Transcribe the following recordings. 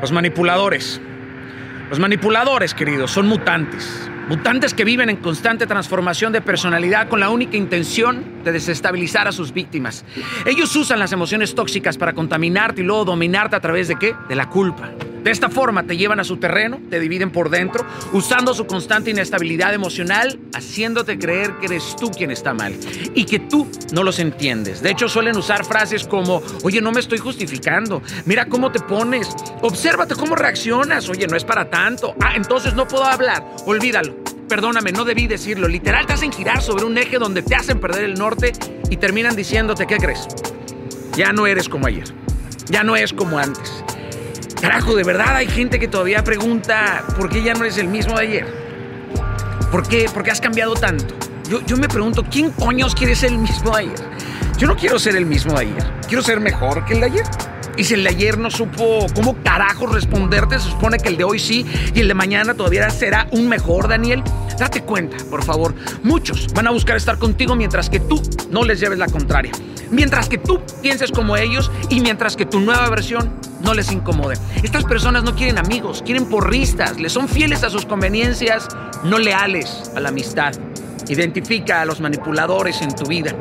Los manipuladores. Los manipuladores, queridos, son mutantes. Mutantes que viven en constante transformación de personalidad con la única intención de desestabilizar a sus víctimas. Ellos usan las emociones tóxicas para contaminarte y luego dominarte a través de qué? De la culpa. De esta forma te llevan a su terreno, te dividen por dentro, usando su constante inestabilidad emocional, haciéndote creer que eres tú quien está mal y que tú no los entiendes. De hecho, suelen usar frases como, oye, no me estoy justificando, mira cómo te pones, obsérvate cómo reaccionas, oye, no es para tanto, ah, entonces no puedo hablar, olvídalo. Perdóname, no debí decirlo. Literal te hacen girar sobre un eje donde te hacen perder el norte y terminan diciéndote, ¿qué crees? Ya no eres como ayer. Ya no es como antes. Carajo, de verdad hay gente que todavía pregunta por qué ya no eres el mismo de ayer. ¿Por qué? ¿Por qué has cambiado tanto? Yo, yo me pregunto, ¿quién coños quiere ser el mismo de ayer? Yo no quiero ser el mismo de ayer. Quiero ser mejor que el de ayer. Y si el de ayer no supo cómo carajo responderte, se supone que el de hoy sí y el de mañana todavía será un mejor, Daniel. Date cuenta, por favor. Muchos van a buscar estar contigo mientras que tú no les lleves la contraria. Mientras que tú pienses como ellos y mientras que tu nueva versión no les incomode. Estas personas no quieren amigos, quieren porristas, les son fieles a sus conveniencias, no leales a la amistad. Identifica a los manipuladores en tu vida,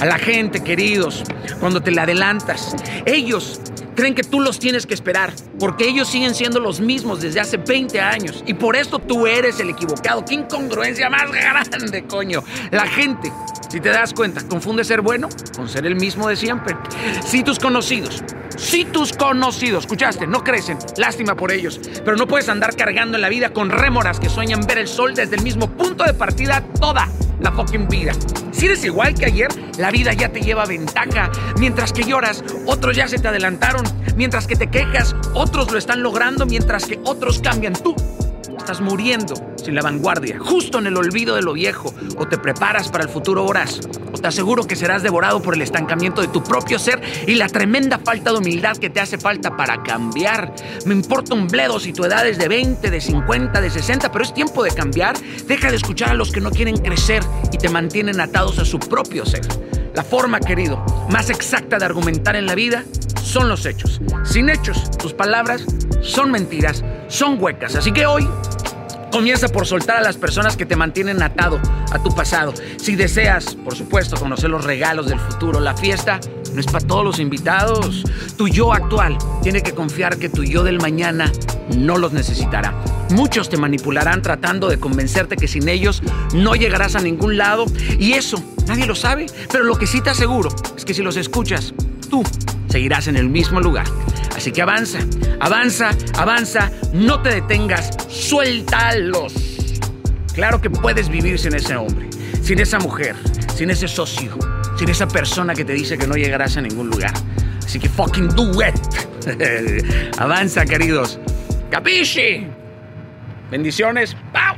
a la gente, queridos, cuando te la adelantas. Ellos creen que tú los tienes que esperar, porque ellos siguen siendo los mismos desde hace 20 años y por esto tú eres el equivocado. ¡Qué incongruencia más grande, coño! La gente, si te das cuenta, confunde ser bueno con ser el mismo de siempre. Si tus conocidos, si tus conocidos, escuchaste, no crecen, lástima por ellos, pero no puedes andar cargando en la vida con rémoras que sueñan ver el sol desde el mismo punto de partida toda la fucking vida. Si eres igual que ayer, la vida ya te lleva ventaja. Mientras que lloras, otros ya se te adelantaron. Mientras que te quejas, otros lo están logrando. Mientras que otros cambian, tú estás muriendo sin la vanguardia, justo en el olvido de lo viejo. O te preparas para el futuro horas. Te aseguro que serás devorado por el estancamiento de tu propio ser y la tremenda falta de humildad que te hace falta para cambiar. Me importa un bledo si tu edad es de 20, de 50, de 60, pero es tiempo de cambiar. Deja de escuchar a los que no quieren crecer y te mantienen atados a su propio ser. La forma, querido, más exacta de argumentar en la vida son los hechos. Sin hechos, tus palabras son mentiras, son huecas. Así que hoy Comienza por soltar a las personas que te mantienen atado a tu pasado. Si deseas, por supuesto, conocer los regalos del futuro, la fiesta no es para todos los invitados. Tu yo actual tiene que confiar que tu yo del mañana no los necesitará. Muchos te manipularán tratando de convencerte que sin ellos no llegarás a ningún lado y eso nadie lo sabe, pero lo que sí te aseguro es que si los escuchas, tú seguirás en el mismo lugar. Así que avanza, avanza, avanza, no te detengas, suéltalos. Claro que puedes vivir sin ese hombre, sin esa mujer, sin ese socio, sin esa persona que te dice que no llegarás a ningún lugar. Así que fucking do it. avanza, queridos. Capisci. Bendiciones. ¡Pau!